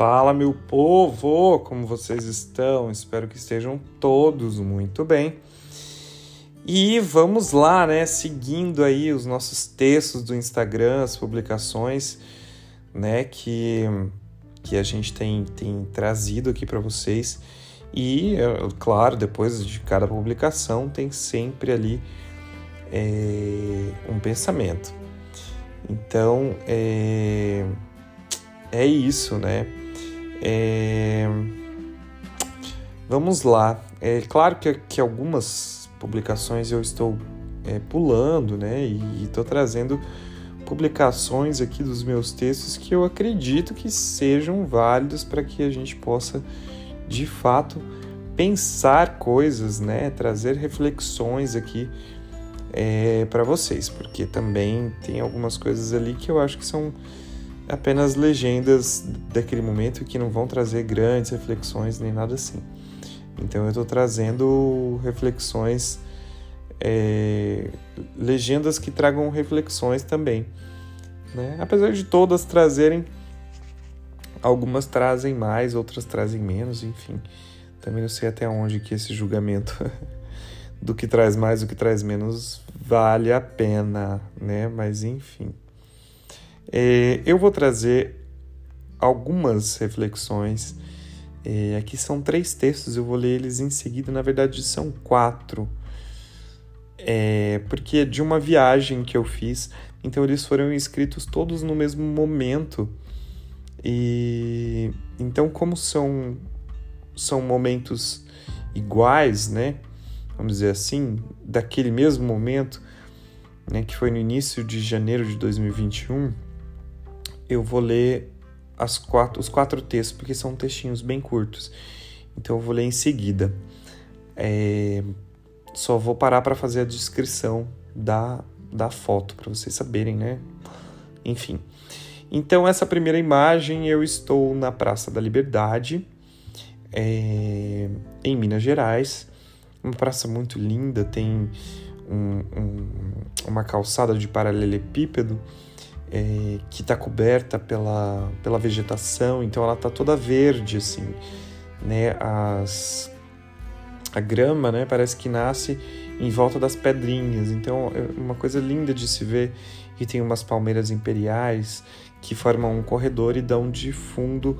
Fala, meu povo! Como vocês estão? Espero que estejam todos muito bem. E vamos lá, né? Seguindo aí os nossos textos do Instagram, as publicações, né? Que, que a gente tem, tem trazido aqui para vocês. E, é, claro, depois de cada publicação tem sempre ali é, um pensamento. Então, é, é isso, né? É... Vamos lá. É claro que, que algumas publicações eu estou é, pulando, né? E estou trazendo publicações aqui dos meus textos que eu acredito que sejam válidos para que a gente possa, de fato, pensar coisas, né? Trazer reflexões aqui é, para vocês, porque também tem algumas coisas ali que eu acho que são apenas legendas daquele momento que não vão trazer grandes reflexões nem nada assim. Então eu estou trazendo reflexões, é, legendas que tragam reflexões também. Né? Apesar de todas trazerem, algumas trazem mais, outras trazem menos, enfim. Também não sei até onde que esse julgamento do que traz mais, do que traz menos vale a pena, né? Mas enfim. É, eu vou trazer algumas reflexões. É, aqui são três textos, eu vou ler eles em seguida. Na verdade, são quatro, é, porque é de uma viagem que eu fiz. Então, eles foram escritos todos no mesmo momento. E então, como são são momentos iguais, né? Vamos dizer assim, daquele mesmo momento, né, que foi no início de janeiro de 2021 eu vou ler as quatro, os quatro textos, porque são textinhos bem curtos. Então eu vou ler em seguida. É, só vou parar para fazer a descrição da, da foto, para vocês saberem, né? Enfim. Então, essa primeira imagem, eu estou na Praça da Liberdade, é, em Minas Gerais. Uma praça muito linda, tem um, um, uma calçada de paralelepípedo é, que está coberta pela, pela vegetação, então ela está toda verde, assim, né? As, a grama, né? Parece que nasce em volta das pedrinhas, então é uma coisa linda de se ver. E tem umas palmeiras imperiais que formam um corredor e dão de fundo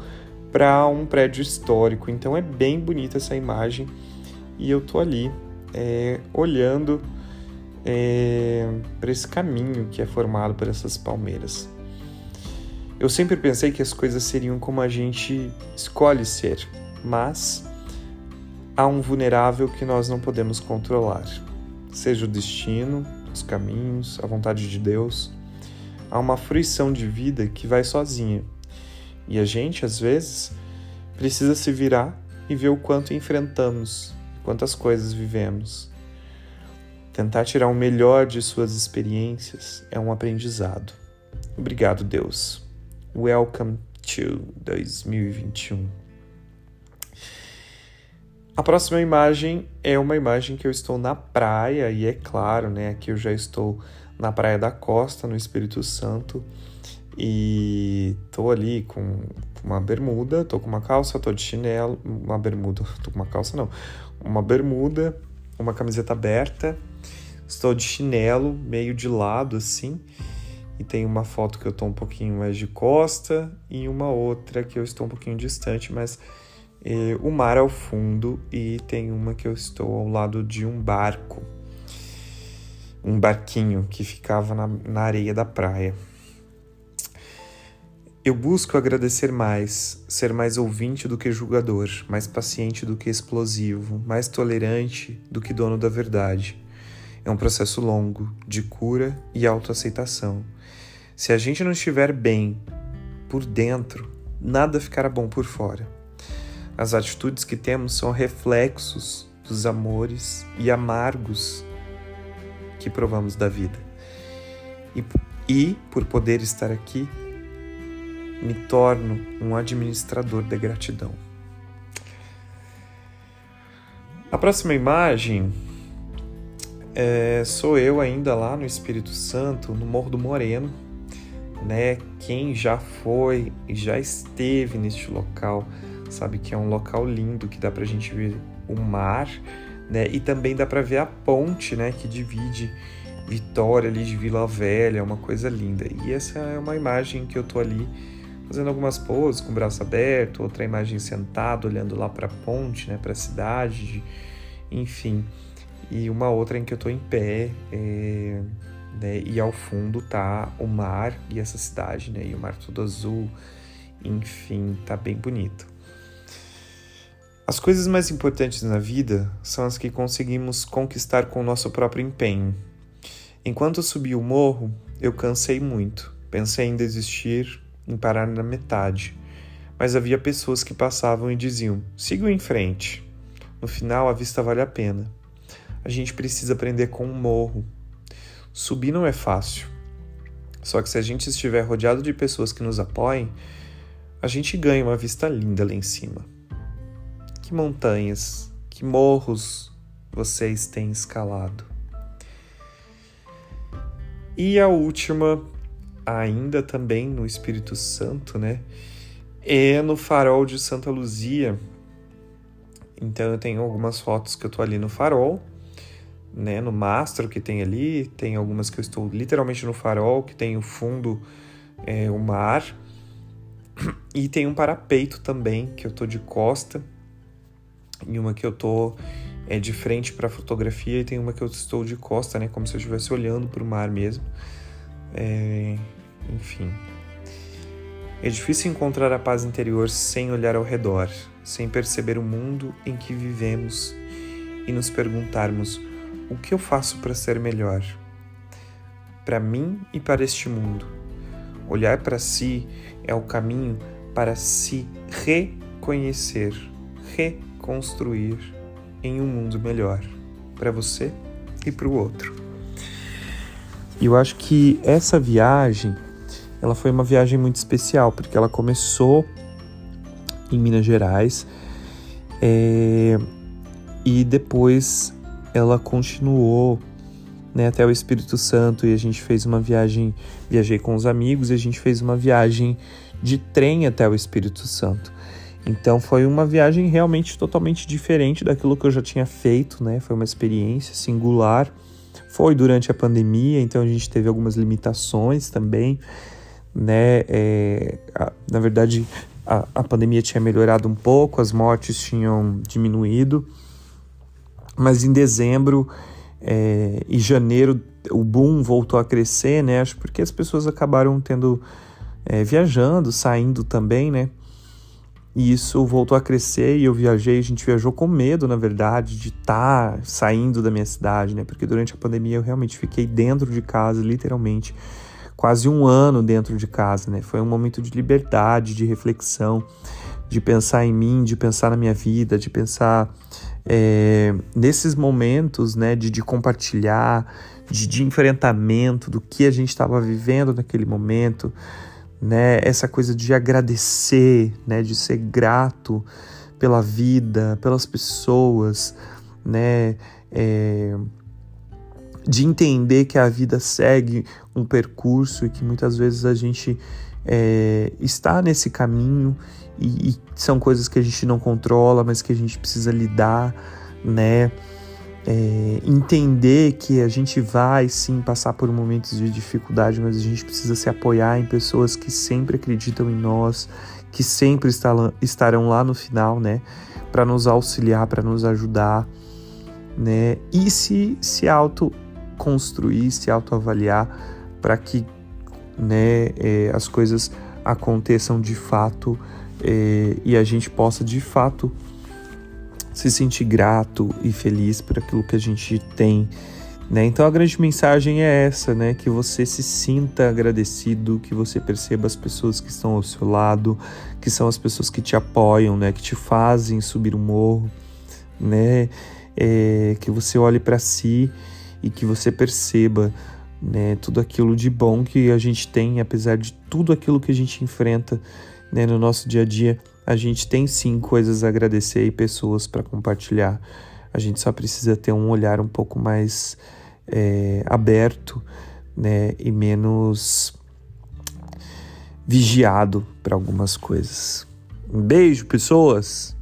para um prédio histórico. Então é bem bonita essa imagem e eu tô ali é, olhando é, para esse caminho que é formado por essas palmeiras. Eu sempre pensei que as coisas seriam como a gente escolhe ser, mas há um vulnerável que nós não podemos controlar, seja o destino, os caminhos, a vontade de Deus. Há uma fruição de vida que vai sozinha. E a gente, às vezes, precisa se virar e ver o quanto enfrentamos, quantas coisas vivemos. Tentar tirar o melhor de suas experiências é um aprendizado. Obrigado, Deus. Welcome to 2021. A próxima imagem é uma imagem que eu estou na praia, e é claro, né? Aqui eu já estou na Praia da Costa, no Espírito Santo, e tô ali com uma bermuda, tô com uma calça, tô de chinelo, uma bermuda, tô com uma calça não, uma bermuda, uma camiseta aberta Estou de chinelo, meio de lado assim. E tem uma foto que eu estou um pouquinho mais de costa e uma outra que eu estou um pouquinho distante, mas eh, o mar ao fundo e tem uma que eu estou ao lado de um barco. Um barquinho que ficava na, na areia da praia. Eu busco agradecer mais, ser mais ouvinte do que julgador, mais paciente do que explosivo, mais tolerante do que dono da verdade. É um processo longo de cura e autoaceitação. Se a gente não estiver bem por dentro, nada ficará bom por fora. As atitudes que temos são reflexos dos amores e amargos que provamos da vida. E, e por poder estar aqui, me torno um administrador da gratidão. A próxima imagem é, sou eu ainda lá no Espírito Santo, no Morro do Moreno, né? Quem já foi e já esteve neste local sabe que é um local lindo que dá para a gente ver o mar, né? E também dá para ver a ponte, né? Que divide Vitória ali de Vila Velha, é uma coisa linda. E essa é uma imagem que eu tô ali fazendo algumas poses com o braço aberto, outra imagem sentado olhando lá para a ponte, né? Para a cidade, enfim. E uma outra em que eu tô em pé. É né? E ao fundo tá o mar e essa cidade, né? E o mar todo azul, enfim, tá bem bonito. As coisas mais importantes na vida são as que conseguimos conquistar com o nosso próprio empenho. Enquanto subi o morro, eu cansei muito. Pensei em desistir, em parar na metade. Mas havia pessoas que passavam e diziam: sigam em frente. No final, a vista vale a pena. A gente precisa aprender com o morro, Subir não é fácil. Só que se a gente estiver rodeado de pessoas que nos apoiem, a gente ganha uma vista linda lá em cima. Que montanhas, que morros vocês têm escalado. E a última, ainda também no Espírito Santo, né? É no farol de Santa Luzia. Então eu tenho algumas fotos que eu tô ali no farol né, no mastro que tem ali, tem algumas que eu estou literalmente no farol, que tem o fundo, é, o mar, e tem um parapeito também, que eu tô de costa, e uma que eu tô é, de frente para a fotografia, e tem uma que eu estou de costa, né, como se eu estivesse olhando para o mar mesmo. É, enfim. É difícil encontrar a paz interior sem olhar ao redor, sem perceber o mundo em que vivemos e nos perguntarmos o que eu faço para ser melhor? Para mim e para este mundo. Olhar para si é o caminho para se reconhecer, reconstruir em um mundo melhor para você e para o outro. E eu acho que essa viagem, ela foi uma viagem muito especial porque ela começou em Minas Gerais é, e depois ela continuou né, até o Espírito Santo e a gente fez uma viagem, viajei com os amigos e a gente fez uma viagem de trem até o Espírito Santo. Então foi uma viagem realmente totalmente diferente daquilo que eu já tinha feito, né? Foi uma experiência singular. Foi durante a pandemia, então a gente teve algumas limitações também, né? É, a, na verdade, a, a pandemia tinha melhorado um pouco, as mortes tinham diminuído mas em dezembro é, e janeiro o boom voltou a crescer, né? Acho porque as pessoas acabaram tendo é, viajando, saindo também, né? E isso voltou a crescer e eu viajei, a gente viajou com medo, na verdade, de estar tá saindo da minha cidade, né? Porque durante a pandemia eu realmente fiquei dentro de casa, literalmente, quase um ano dentro de casa, né? Foi um momento de liberdade, de reflexão, de pensar em mim, de pensar na minha vida, de pensar é, nesses momentos né, de, de compartilhar, de, de enfrentamento do que a gente estava vivendo naquele momento, né, essa coisa de agradecer, né, de ser grato pela vida, pelas pessoas, né, é, de entender que a vida segue um percurso e que muitas vezes a gente é, está nesse caminho e, e, são coisas que a gente não controla, mas que a gente precisa lidar, né? É, entender que a gente vai sim passar por momentos de dificuldade, mas a gente precisa se apoiar em pessoas que sempre acreditam em nós, que sempre estarão lá no final, né? Para nos auxiliar, para nos ajudar, né? E se, se auto-construir, se autoavaliar para que né, é, as coisas aconteçam de fato é, e a gente possa de fato se sentir grato e feliz por aquilo que a gente tem. Né? Então a grande mensagem é essa, né? Que você se sinta agradecido, que você perceba as pessoas que estão ao seu lado, que são as pessoas que te apoiam, né? Que te fazem subir o morro, né? É, que você olhe para si e que você perceba né, tudo aquilo de bom que a gente tem, apesar de tudo aquilo que a gente enfrenta né, no nosso dia a dia, a gente tem sim coisas a agradecer e pessoas para compartilhar. A gente só precisa ter um olhar um pouco mais é, aberto né, e menos vigiado para algumas coisas. Um beijo, pessoas!